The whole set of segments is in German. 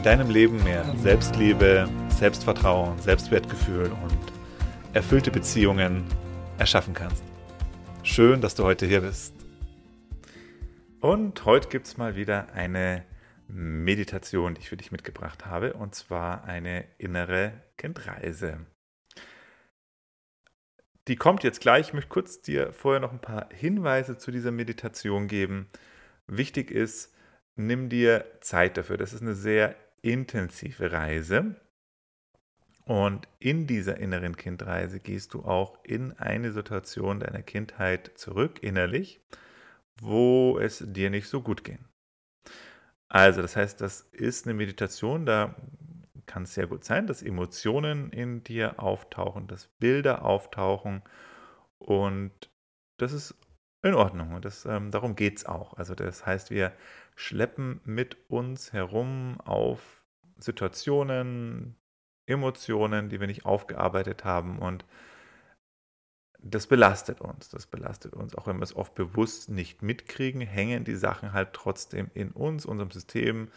in deinem Leben mehr Selbstliebe, Selbstvertrauen, Selbstwertgefühl und erfüllte Beziehungen erschaffen kannst. Schön, dass du heute hier bist. Und heute gibt es mal wieder eine Meditation, die ich für dich mitgebracht habe, und zwar eine innere Kindreise. Die kommt jetzt gleich. Ich möchte kurz dir vorher noch ein paar Hinweise zu dieser Meditation geben. Wichtig ist, nimm dir Zeit dafür. Das ist eine sehr intensive Reise. Und in dieser inneren Kindreise gehst du auch in eine Situation deiner Kindheit zurück, innerlich, wo es dir nicht so gut ging. Also, das heißt, das ist eine Meditation, da kann es sehr gut sein, dass Emotionen in dir auftauchen, dass Bilder auftauchen und das ist in Ordnung und das, ähm, darum geht es auch. Also das heißt, wir schleppen mit uns herum auf Situationen, Emotionen, die wir nicht aufgearbeitet haben und das belastet uns. Das belastet uns, auch wenn wir es oft bewusst nicht mitkriegen, hängen die Sachen halt trotzdem in uns, unserem System,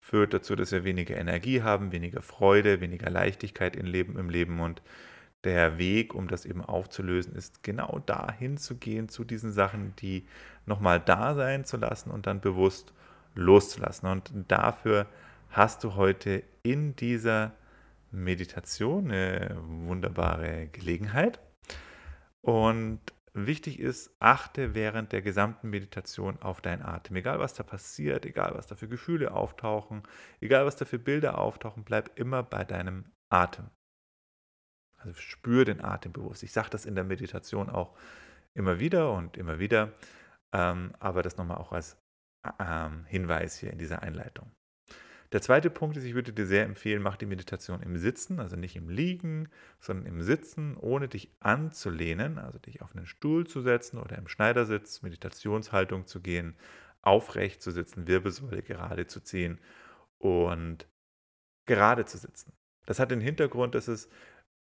führt dazu, dass wir weniger Energie haben, weniger Freude, weniger Leichtigkeit im Leben, im Leben und der Weg, um das eben aufzulösen, ist genau dahin zu gehen, zu diesen Sachen, die nochmal da sein zu lassen und dann bewusst loszulassen. Und dafür hast du heute in dieser Meditation eine wunderbare Gelegenheit. Und wichtig ist, achte während der gesamten Meditation auf deinen Atem. Egal was da passiert, egal was da für Gefühle auftauchen, egal was da für Bilder auftauchen, bleib immer bei deinem Atem. Also spür den Atem bewusst. Ich sage das in der Meditation auch immer wieder und immer wieder, ähm, aber das nochmal auch als ähm, Hinweis hier in dieser Einleitung. Der zweite Punkt ist, ich würde dir sehr empfehlen, mach die Meditation im Sitzen, also nicht im Liegen, sondern im Sitzen, ohne dich anzulehnen, also dich auf einen Stuhl zu setzen oder im Schneidersitz, Meditationshaltung zu gehen, aufrecht zu sitzen, Wirbelsäule gerade zu ziehen und gerade zu sitzen. Das hat den Hintergrund, dass es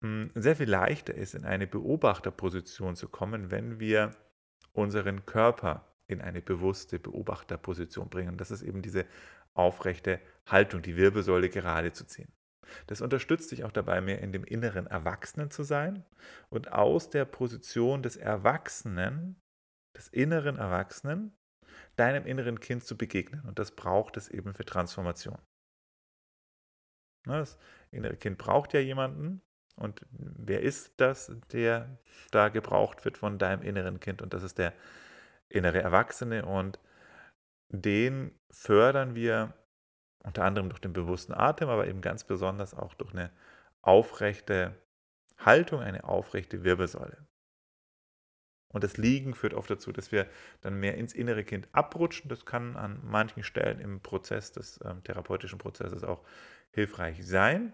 hm, sehr viel leichter ist, in eine Beobachterposition zu kommen, wenn wir unseren Körper in eine bewusste Beobachterposition bringen. Das ist eben diese aufrechte Haltung, die Wirbelsäule gerade zu ziehen. Das unterstützt dich auch dabei, mehr in dem inneren Erwachsenen zu sein und aus der Position des Erwachsenen, des inneren Erwachsenen, deinem inneren Kind zu begegnen. Und das braucht es eben für Transformation. Das innere Kind braucht ja jemanden, und wer ist das, der da gebraucht wird von deinem inneren Kind? Und das ist der innere Erwachsene. Und den fördern wir unter anderem durch den bewussten Atem, aber eben ganz besonders auch durch eine aufrechte Haltung, eine aufrechte Wirbelsäule. Und das Liegen führt oft dazu, dass wir dann mehr ins innere Kind abrutschen. Das kann an manchen Stellen im Prozess des ähm, therapeutischen Prozesses auch hilfreich sein.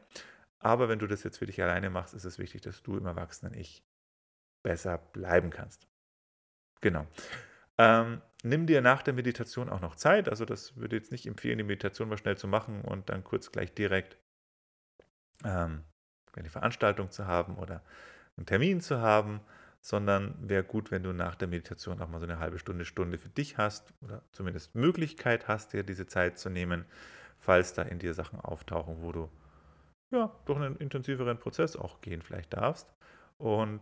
Aber wenn du das jetzt für dich alleine machst, ist es wichtig, dass du im Erwachsenen-Ich besser bleiben kannst. Genau. Ähm, nimm dir nach der Meditation auch noch Zeit. Also das würde jetzt nicht empfehlen, die Meditation mal schnell zu machen und dann kurz gleich direkt ähm, eine Veranstaltung zu haben oder einen Termin zu haben, sondern wäre gut, wenn du nach der Meditation auch mal so eine halbe Stunde, Stunde für dich hast oder zumindest Möglichkeit hast, dir diese Zeit zu nehmen, falls da in dir Sachen auftauchen, wo du ja, durch einen intensiveren Prozess auch gehen vielleicht darfst. Und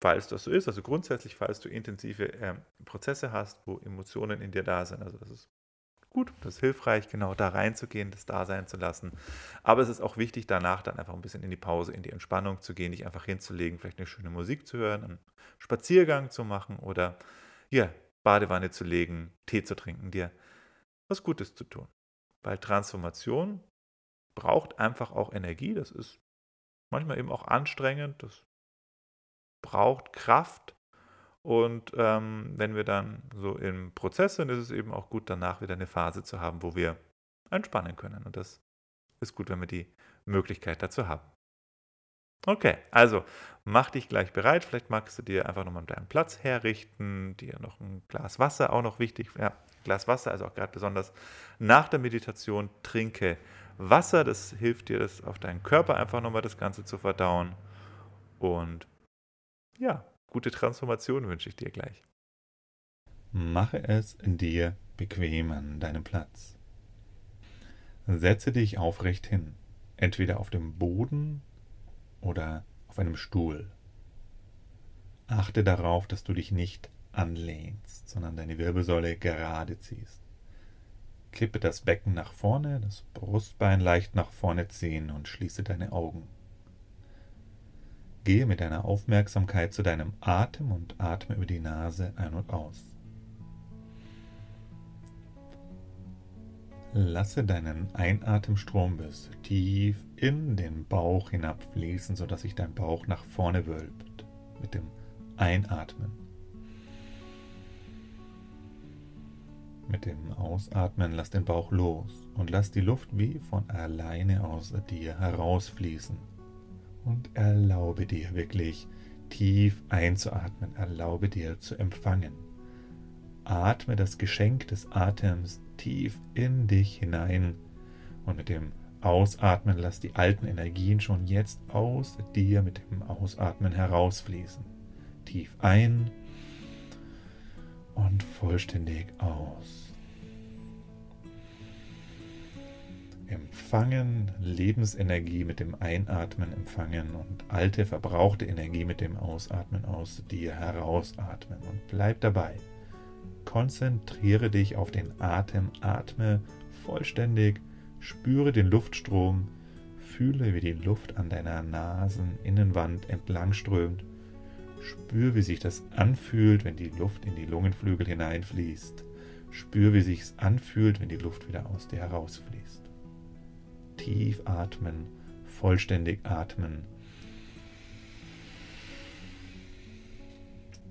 falls das so ist, also grundsätzlich, falls du intensive äh, Prozesse hast, wo Emotionen in dir da sind, also das ist gut, das ist hilfreich, genau da reinzugehen, das da sein zu lassen. Aber es ist auch wichtig, danach dann einfach ein bisschen in die Pause, in die Entspannung zu gehen, dich einfach hinzulegen, vielleicht eine schöne Musik zu hören, einen Spaziergang zu machen oder ja, Badewanne zu legen, Tee zu trinken, dir was Gutes zu tun. Weil Transformation braucht einfach auch Energie. Das ist manchmal eben auch anstrengend. Das braucht Kraft. Und ähm, wenn wir dann so im Prozess sind, ist es eben auch gut, danach wieder eine Phase zu haben, wo wir entspannen können. Und das ist gut, wenn wir die Möglichkeit dazu haben. Okay, also mach dich gleich bereit. Vielleicht magst du dir einfach nochmal deinen Platz herrichten, dir noch ein Glas Wasser, auch noch wichtig. Ja, Glas Wasser, also auch gerade besonders nach der Meditation, trinke Wasser. Das hilft dir, das auf deinen Körper einfach nochmal das Ganze zu verdauen. Und ja, gute Transformation wünsche ich dir gleich. Mache es dir bequem an deinem Platz. Setze dich aufrecht hin, entweder auf dem Boden oder auf einem Stuhl. Achte darauf, dass du dich nicht anlehnst, sondern deine Wirbelsäule gerade ziehst. Kippe das Becken nach vorne, das Brustbein leicht nach vorne ziehen und schließe deine Augen. Gehe mit deiner Aufmerksamkeit zu deinem Atem und atme über die Nase ein und aus. Lasse deinen Einatemstrom bis tief in den Bauch hinabfließen, sodass sich dein Bauch nach vorne wölbt mit dem Einatmen. Mit dem Ausatmen lass den Bauch los und lass die Luft wie von alleine aus dir herausfließen. Und erlaube dir wirklich tief einzuatmen, erlaube dir zu empfangen. Atme das Geschenk des Atems tief in dich hinein und mit dem Ausatmen lass die alten Energien schon jetzt aus dir mit dem Ausatmen herausfließen. Tief ein und vollständig aus. Empfangen, Lebensenergie mit dem Einatmen empfangen und alte verbrauchte Energie mit dem Ausatmen aus dir herausatmen. Und bleib dabei. Konzentriere dich auf den Atem, atme vollständig, spüre den Luftstrom, fühle, wie die Luft an deiner Naseninnenwand entlang strömt, spür, wie sich das anfühlt, wenn die Luft in die Lungenflügel hineinfließt, spür, wie sich es anfühlt, wenn die Luft wieder aus dir herausfließt. Tief atmen, vollständig atmen.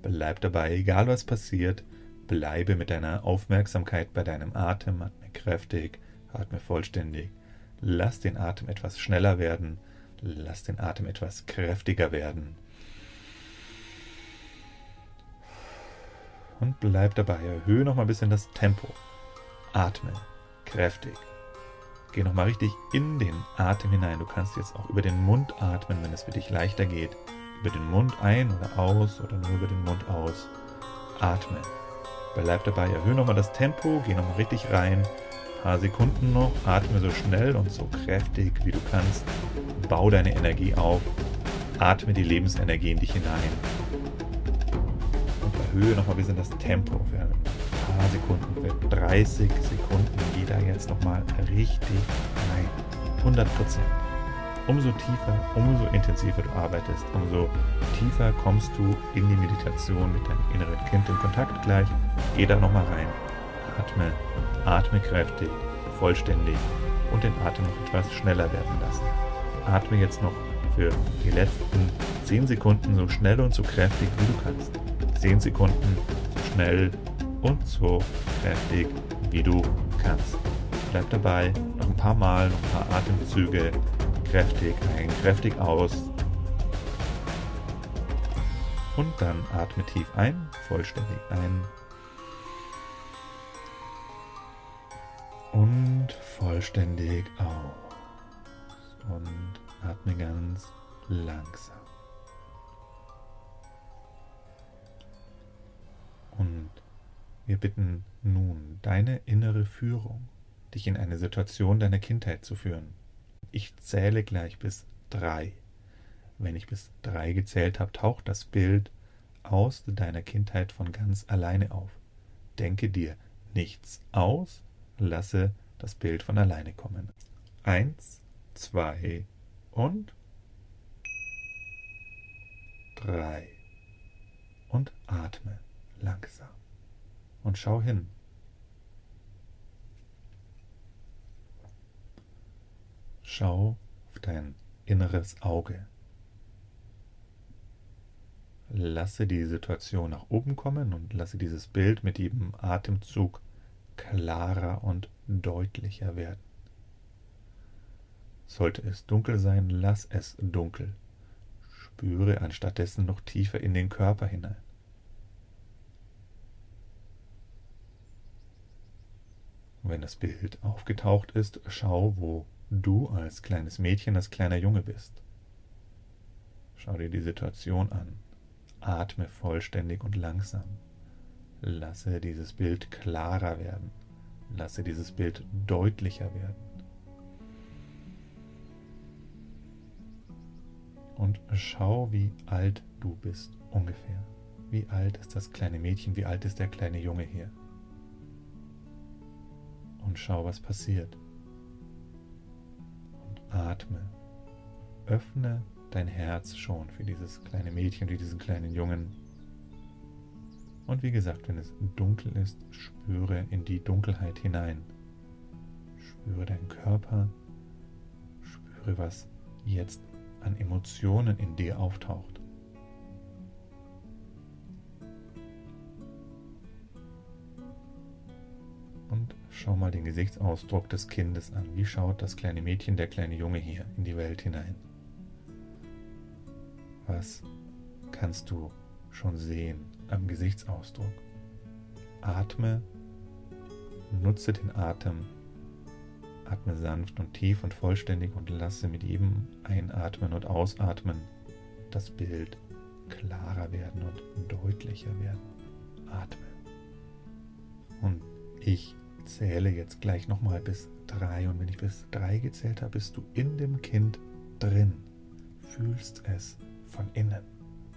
Bleib dabei, egal was passiert, Bleibe mit deiner Aufmerksamkeit bei deinem Atem, atme kräftig, atme vollständig. Lass den Atem etwas schneller werden, lass den Atem etwas kräftiger werden. Und bleib dabei, erhöhe noch mal ein bisschen das Tempo. Atme kräftig. Geh noch mal richtig in den Atem hinein. Du kannst jetzt auch über den Mund atmen, wenn es für dich leichter geht. Über den Mund ein oder aus oder nur über den Mund aus. Atme Bleib dabei, erhöhe nochmal das Tempo, geh nochmal richtig rein. Ein paar Sekunden noch, atme so schnell und so kräftig wie du kannst. Bau deine Energie auf, atme die Lebensenergie in dich hinein. Und erhöhe nochmal ein bisschen das Tempo ein paar Sekunden, für 30 Sekunden. Geh da jetzt nochmal richtig rein. 100 Prozent umso tiefer, umso intensiver du arbeitest, umso tiefer kommst du in die Meditation mit deinem inneren Kind in Kontakt gleich. Geh da nochmal rein, atme, atme kräftig, vollständig und den Atem noch etwas schneller werden lassen. Atme jetzt noch für die letzten 10 Sekunden so schnell und so kräftig wie du kannst. 10 Sekunden schnell und so kräftig wie du kannst. Bleib dabei, noch ein paar Mal, noch ein paar Atemzüge kräftig ein, kräftig aus. Und dann atme tief ein, vollständig ein. Und vollständig aus. Und atme ganz langsam. Und wir bitten nun deine innere Führung, dich in eine Situation deiner Kindheit zu führen. Ich zähle gleich bis drei. Wenn ich bis drei gezählt habe, taucht das Bild aus deiner Kindheit von ganz alleine auf. Denke dir nichts aus, lasse das Bild von alleine kommen. Eins, zwei und drei. Und atme langsam. Und schau hin. Schau auf dein inneres Auge. Lasse die Situation nach oben kommen und lasse dieses Bild mit jedem Atemzug klarer und deutlicher werden. Sollte es dunkel sein, lass es dunkel. Spüre anstattdessen noch tiefer in den Körper hinein. Wenn das Bild aufgetaucht ist, schau, wo du als kleines Mädchen, als kleiner Junge bist. Schau dir die Situation an. Atme vollständig und langsam. Lasse dieses Bild klarer werden. Lasse dieses Bild deutlicher werden. Und schau, wie alt du bist ungefähr. Wie alt ist das kleine Mädchen? Wie alt ist der kleine Junge hier? Und schau, was passiert. Und atme. Öffne dein Herz schon für dieses kleine Mädchen, für diesen kleinen Jungen. Und wie gesagt, wenn es dunkel ist, spüre in die Dunkelheit hinein. Spüre deinen Körper, spüre, was jetzt an Emotionen in dir auftaucht. Schau mal den Gesichtsausdruck des Kindes an. Wie schaut das kleine Mädchen, der kleine Junge hier in die Welt hinein? Was kannst du schon sehen am Gesichtsausdruck? Atme, nutze den Atem, atme sanft und tief und vollständig und lasse mit jedem Einatmen und Ausatmen das Bild klarer werden und deutlicher werden. Atme. Und ich zähle jetzt gleich nochmal bis drei und wenn ich bis drei gezählt habe, bist du in dem Kind drin, fühlst es von innen.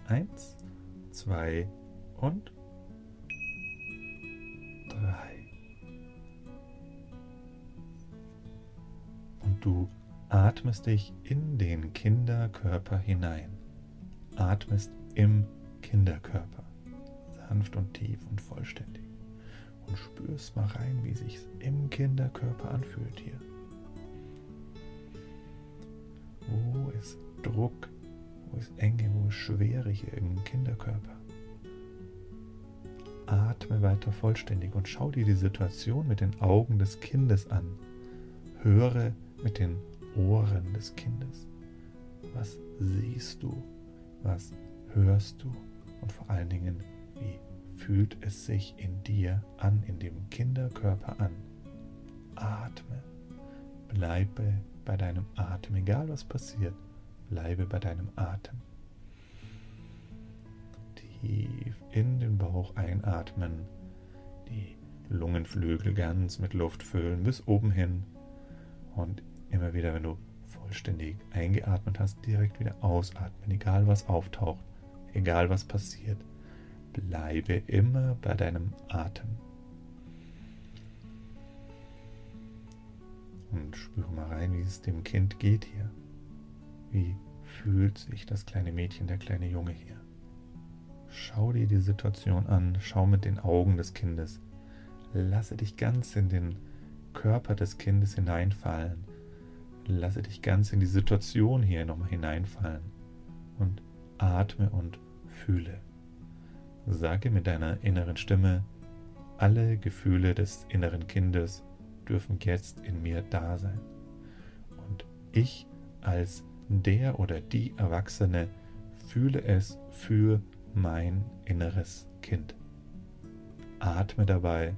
Eins, zwei und drei. Und du atmest dich in den Kinderkörper hinein. Atmest im Kinderkörper. Sanft und tief und vollständig. Und spürst mal rein, wie sich im Kinderkörper anfühlt hier. Wo ist Druck wo ist Enge, wo ist Schwere hier im Kinderkörper? Atme weiter vollständig und schau dir die Situation mit den Augen des Kindes an. Höre mit den Ohren des Kindes. Was siehst du? Was hörst du? Und vor allen Dingen, wie fühlt es sich in dir an, in dem Kinderkörper an? Atme. Bleibe bei deinem Atem, egal was passiert. Bleibe bei deinem Atem. Tief in den Bauch einatmen, die Lungenflügel ganz mit Luft füllen bis oben hin und immer wieder, wenn du vollständig eingeatmet hast, direkt wieder ausatmen, egal was auftaucht, egal was passiert. Bleibe immer bei deinem Atem. Und spüre mal rein, wie es dem Kind geht hier. Wie fühlt sich das kleine Mädchen, der kleine Junge hier? Schau dir die Situation an, schau mit den Augen des Kindes. Lasse dich ganz in den Körper des Kindes hineinfallen. Lasse dich ganz in die Situation hier nochmal hineinfallen. Und atme und fühle. Sage mit deiner inneren Stimme, alle Gefühle des inneren Kindes dürfen jetzt in mir da sein. Und ich als der oder die Erwachsene fühle es für mein inneres Kind. Atme dabei.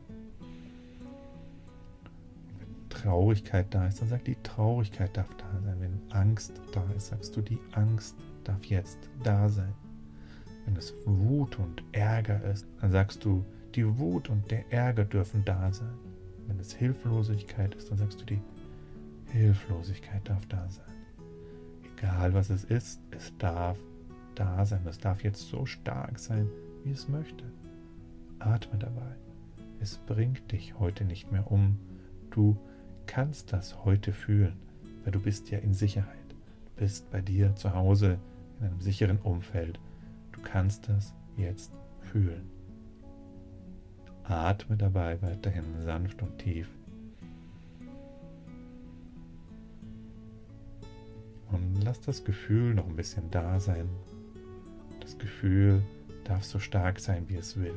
Wenn Traurigkeit da ist, dann sag die Traurigkeit darf da sein. Wenn Angst da ist, sagst du die Angst darf jetzt da sein. Wenn es Wut und Ärger ist, dann sagst du die Wut und der Ärger dürfen da sein. Wenn es Hilflosigkeit ist, dann sagst du die Hilflosigkeit darf da sein. Egal was es ist, es darf da sein. Es darf jetzt so stark sein, wie es möchte. Atme dabei. Es bringt dich heute nicht mehr um. Du kannst das heute fühlen, weil du bist ja in Sicherheit. Du bist bei dir zu Hause in einem sicheren Umfeld. Kannst das jetzt fühlen. Atme dabei weiterhin sanft und tief. Und lass das Gefühl noch ein bisschen da sein. Das Gefühl darf so stark sein, wie es will.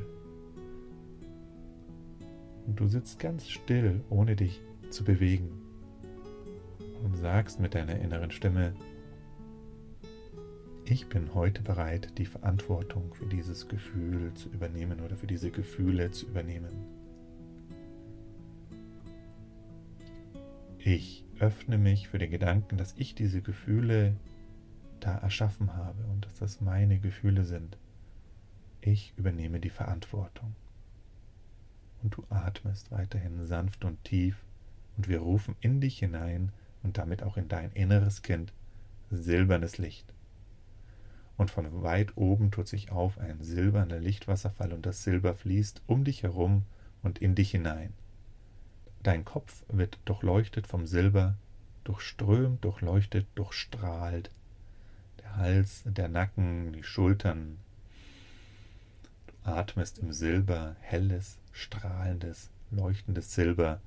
Und du sitzt ganz still, ohne dich zu bewegen. Und sagst mit deiner inneren Stimme, ich bin heute bereit, die Verantwortung für dieses Gefühl zu übernehmen oder für diese Gefühle zu übernehmen. Ich öffne mich für den Gedanken, dass ich diese Gefühle da erschaffen habe und dass das meine Gefühle sind. Ich übernehme die Verantwortung. Und du atmest weiterhin sanft und tief und wir rufen in dich hinein und damit auch in dein inneres Kind silbernes Licht. Und von weit oben tut sich auf ein silberner Lichtwasserfall und das Silber fließt um dich herum und in dich hinein. Dein Kopf wird durchleuchtet vom Silber, durchströmt, durchleuchtet, durchstrahlt. Der Hals, der Nacken, die Schultern. Du atmest im Silber, helles, strahlendes, leuchtendes Silber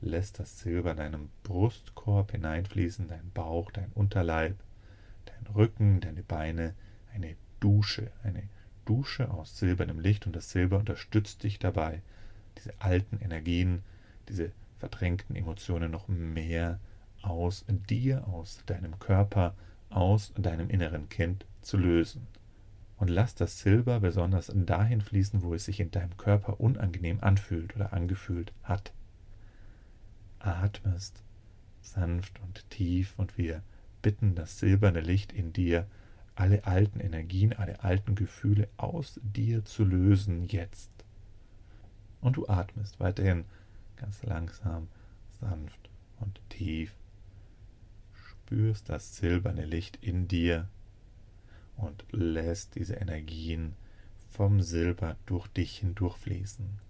lässt das Silber deinem Brustkorb hineinfließen, dein Bauch, dein Unterleib, dein Rücken, deine Beine, eine Dusche, eine Dusche aus silbernem Licht und das Silber unterstützt dich dabei, diese alten Energien, diese verdrängten Emotionen noch mehr aus dir, aus deinem Körper, aus deinem inneren Kind zu lösen. Und lass das Silber besonders dahin fließen, wo es sich in deinem Körper unangenehm anfühlt oder angefühlt hat atmest, sanft und tief, und wir bitten das silberne Licht in dir, alle alten Energien, alle alten Gefühle aus dir zu lösen jetzt. Und du atmest weiterhin ganz langsam, sanft und tief. Spürst das silberne Licht in dir und lässt diese Energien vom Silber durch dich hindurchfließen.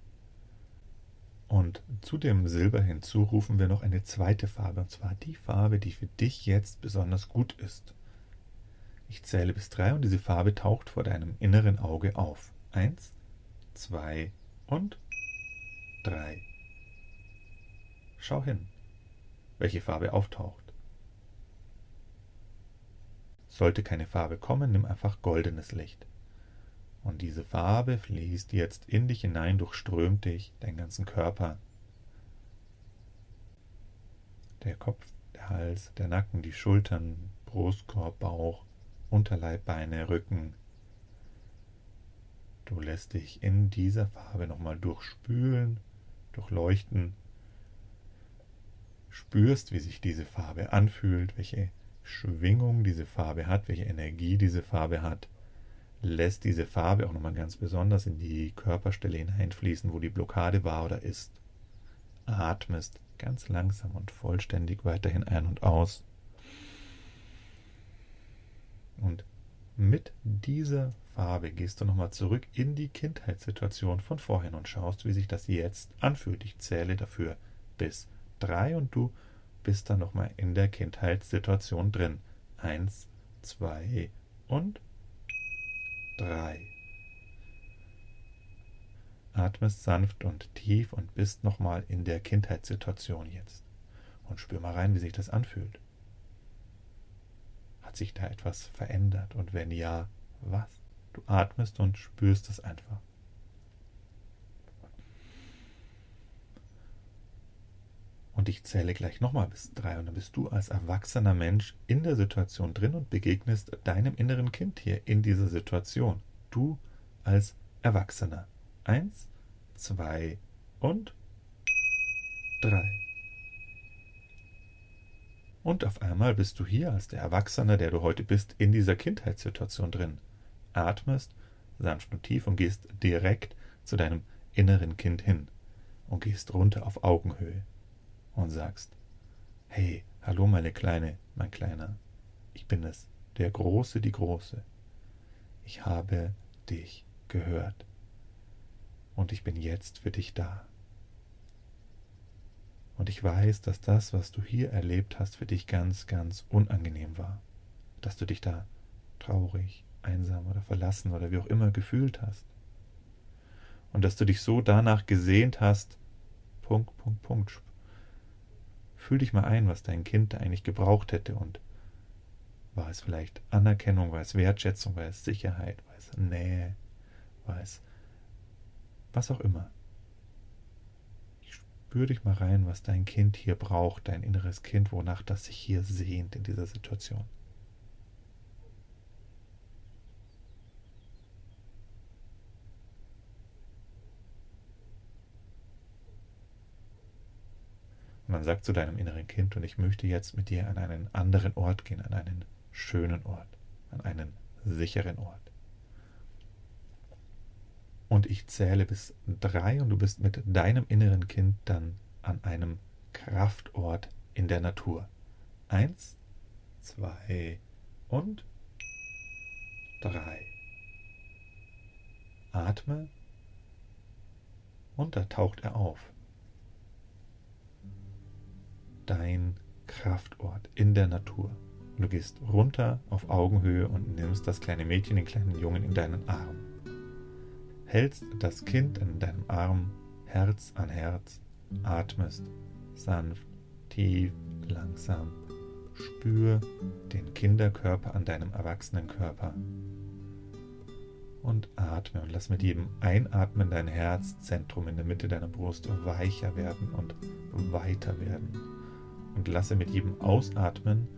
Und zu dem Silber hinzu rufen wir noch eine zweite Farbe, und zwar die Farbe, die für dich jetzt besonders gut ist. Ich zähle bis drei und diese Farbe taucht vor deinem inneren Auge auf. Eins, zwei und drei. Schau hin, welche Farbe auftaucht. Sollte keine Farbe kommen, nimm einfach goldenes Licht. Und diese Farbe fließt jetzt in dich hinein, durchströmt dich, deinen ganzen Körper. Der Kopf, der Hals, der Nacken, die Schultern, Brustkorb, Bauch, Unterleib, Beine, Rücken. Du lässt dich in dieser Farbe nochmal durchspülen, durchleuchten, spürst, wie sich diese Farbe anfühlt, welche Schwingung diese Farbe hat, welche Energie diese Farbe hat lässt diese Farbe auch nochmal ganz besonders in die Körperstelle hineinfließen, wo die Blockade war oder ist. Atmest ganz langsam und vollständig weiterhin ein und aus. Und mit dieser Farbe gehst du nochmal zurück in die Kindheitssituation von vorhin und schaust, wie sich das jetzt anfühlt. Ich zähle dafür bis drei und du bist dann nochmal in der Kindheitssituation drin. Eins, zwei und drei. Atmest sanft und tief und bist nochmal in der Kindheitssituation jetzt. Und spür mal rein, wie sich das anfühlt. Hat sich da etwas verändert? Und wenn ja, was? Du atmest und spürst es einfach. Und ich zähle gleich nochmal bis drei und dann bist du als erwachsener Mensch in der Situation drin und begegnest deinem inneren Kind hier in dieser Situation. Du als Erwachsener. Eins, zwei und drei. Und auf einmal bist du hier als der Erwachsene, der du heute bist, in dieser Kindheitssituation drin. Atmest sanft und tief und gehst direkt zu deinem inneren Kind hin und gehst runter auf Augenhöhe und sagst, hey, hallo meine Kleine, mein Kleiner, ich bin es, der Große, die Große. Ich habe dich gehört und ich bin jetzt für dich da. Und ich weiß, dass das, was du hier erlebt hast, für dich ganz, ganz unangenehm war. Dass du dich da traurig, einsam oder verlassen oder wie auch immer gefühlt hast. Und dass du dich so danach gesehnt hast, Punkt, Punkt, Punkt, Fühl dich mal ein, was dein Kind eigentlich gebraucht hätte und war es vielleicht Anerkennung, war es Wertschätzung, war es Sicherheit, war es Nähe, war es was auch immer. Spür dich mal rein, was dein Kind hier braucht, dein inneres Kind, wonach das sich hier sehnt in dieser Situation. Man sagt zu deinem inneren Kind, und ich möchte jetzt mit dir an einen anderen Ort gehen, an einen schönen Ort, an einen sicheren Ort. Und ich zähle bis drei und du bist mit deinem inneren Kind dann an einem Kraftort in der Natur. Eins, zwei und drei. Atme und da taucht er auf dein Kraftort in der Natur. Du gehst runter auf Augenhöhe und nimmst das kleine Mädchen, den kleinen Jungen in deinen Arm. Hältst das Kind in deinem Arm, Herz an Herz, atmest sanft, tief, langsam. Spür den Kinderkörper an deinem Erwachsenenkörper. Und atme und lass mit jedem Einatmen dein Herzzentrum in der Mitte deiner Brust weicher werden und weiter werden und lasse mit jedem Ausatmen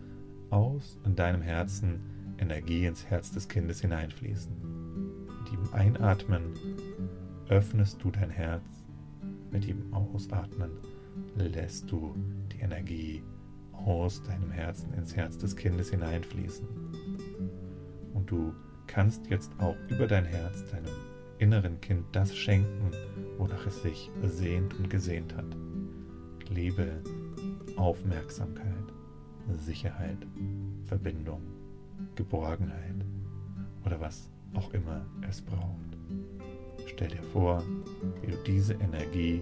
aus in deinem Herzen Energie ins Herz des Kindes hineinfließen. Mit jedem Einatmen öffnest du dein Herz, mit jedem Ausatmen lässt du die Energie aus deinem Herzen ins Herz des Kindes hineinfließen. Und du kannst jetzt auch über dein Herz deinem inneren Kind das schenken, wonach es sich sehnt und gesehnt hat. Liebe, Aufmerksamkeit, Sicherheit, Verbindung, Geborgenheit oder was auch immer es braucht. Stell dir vor, wie du diese Energie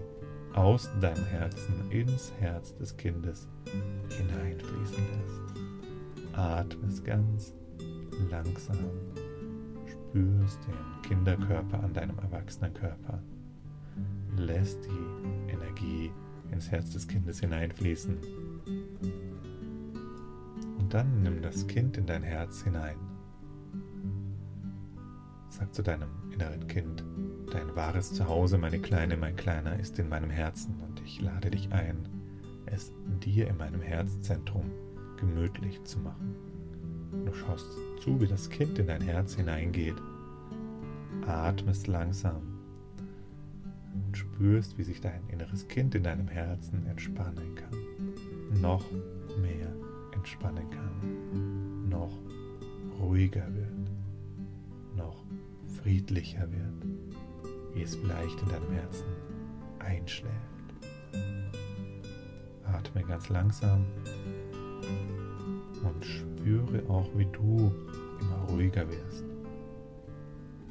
aus deinem Herzen ins Herz des Kindes hineinfließen lässt. Atme es ganz langsam, spürst den Kinderkörper an deinem Erwachsenenkörper, lässt die Energie ins Herz des Kindes hineinfließen. Und dann nimm das Kind in dein Herz hinein. Sag zu deinem inneren Kind, dein wahres Zuhause, meine Kleine, mein Kleiner, ist in meinem Herzen und ich lade dich ein, es dir in meinem Herzzentrum gemütlich zu machen. Du schaust zu, wie das Kind in dein Herz hineingeht, atmest langsam spürst, wie sich dein inneres Kind in deinem Herzen entspannen kann, noch mehr entspannen kann, noch ruhiger wird, noch friedlicher wird, wie es vielleicht in deinem Herzen einschläft. Atme ganz langsam und spüre auch, wie du immer ruhiger wirst,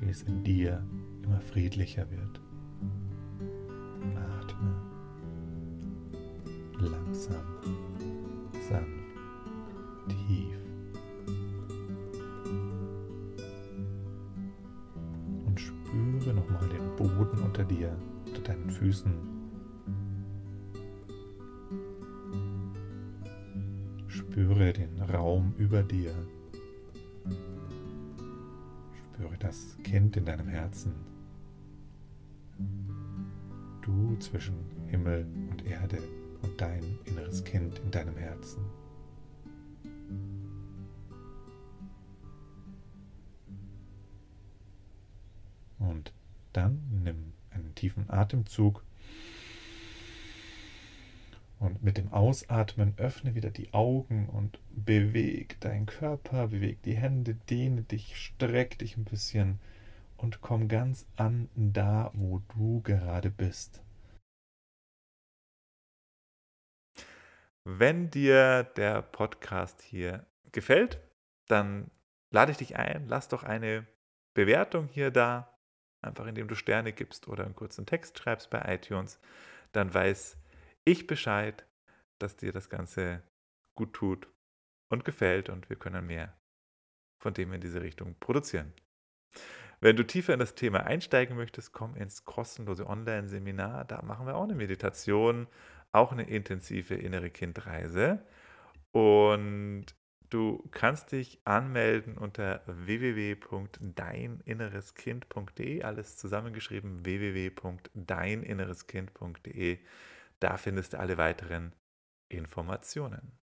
wie es in dir immer friedlicher wird. Langsam, sanft, tief. Und spüre nochmal den Boden unter dir, unter deinen Füßen. Spüre den Raum über dir. Spüre das Kind in deinem Herzen. Du zwischen Himmel und Erde und dein inneres Kind in deinem Herzen. Und dann nimm einen tiefen Atemzug und mit dem Ausatmen öffne wieder die Augen und beweg deinen Körper, beweg die Hände, dehne dich, streck dich ein bisschen und komm ganz an da, wo du gerade bist. Wenn dir der Podcast hier gefällt, dann lade ich dich ein, lass doch eine Bewertung hier da, einfach indem du Sterne gibst oder einen kurzen Text schreibst bei iTunes. Dann weiß ich Bescheid, dass dir das Ganze gut tut und gefällt und wir können mehr von dem in diese Richtung produzieren. Wenn du tiefer in das Thema einsteigen möchtest, komm ins kostenlose Online-Seminar. Da machen wir auch eine Meditation auch eine intensive innere Kindreise. Und du kannst dich anmelden unter www.deininnereskind.de, alles zusammengeschrieben www.deininnereskind.de. Da findest du alle weiteren Informationen.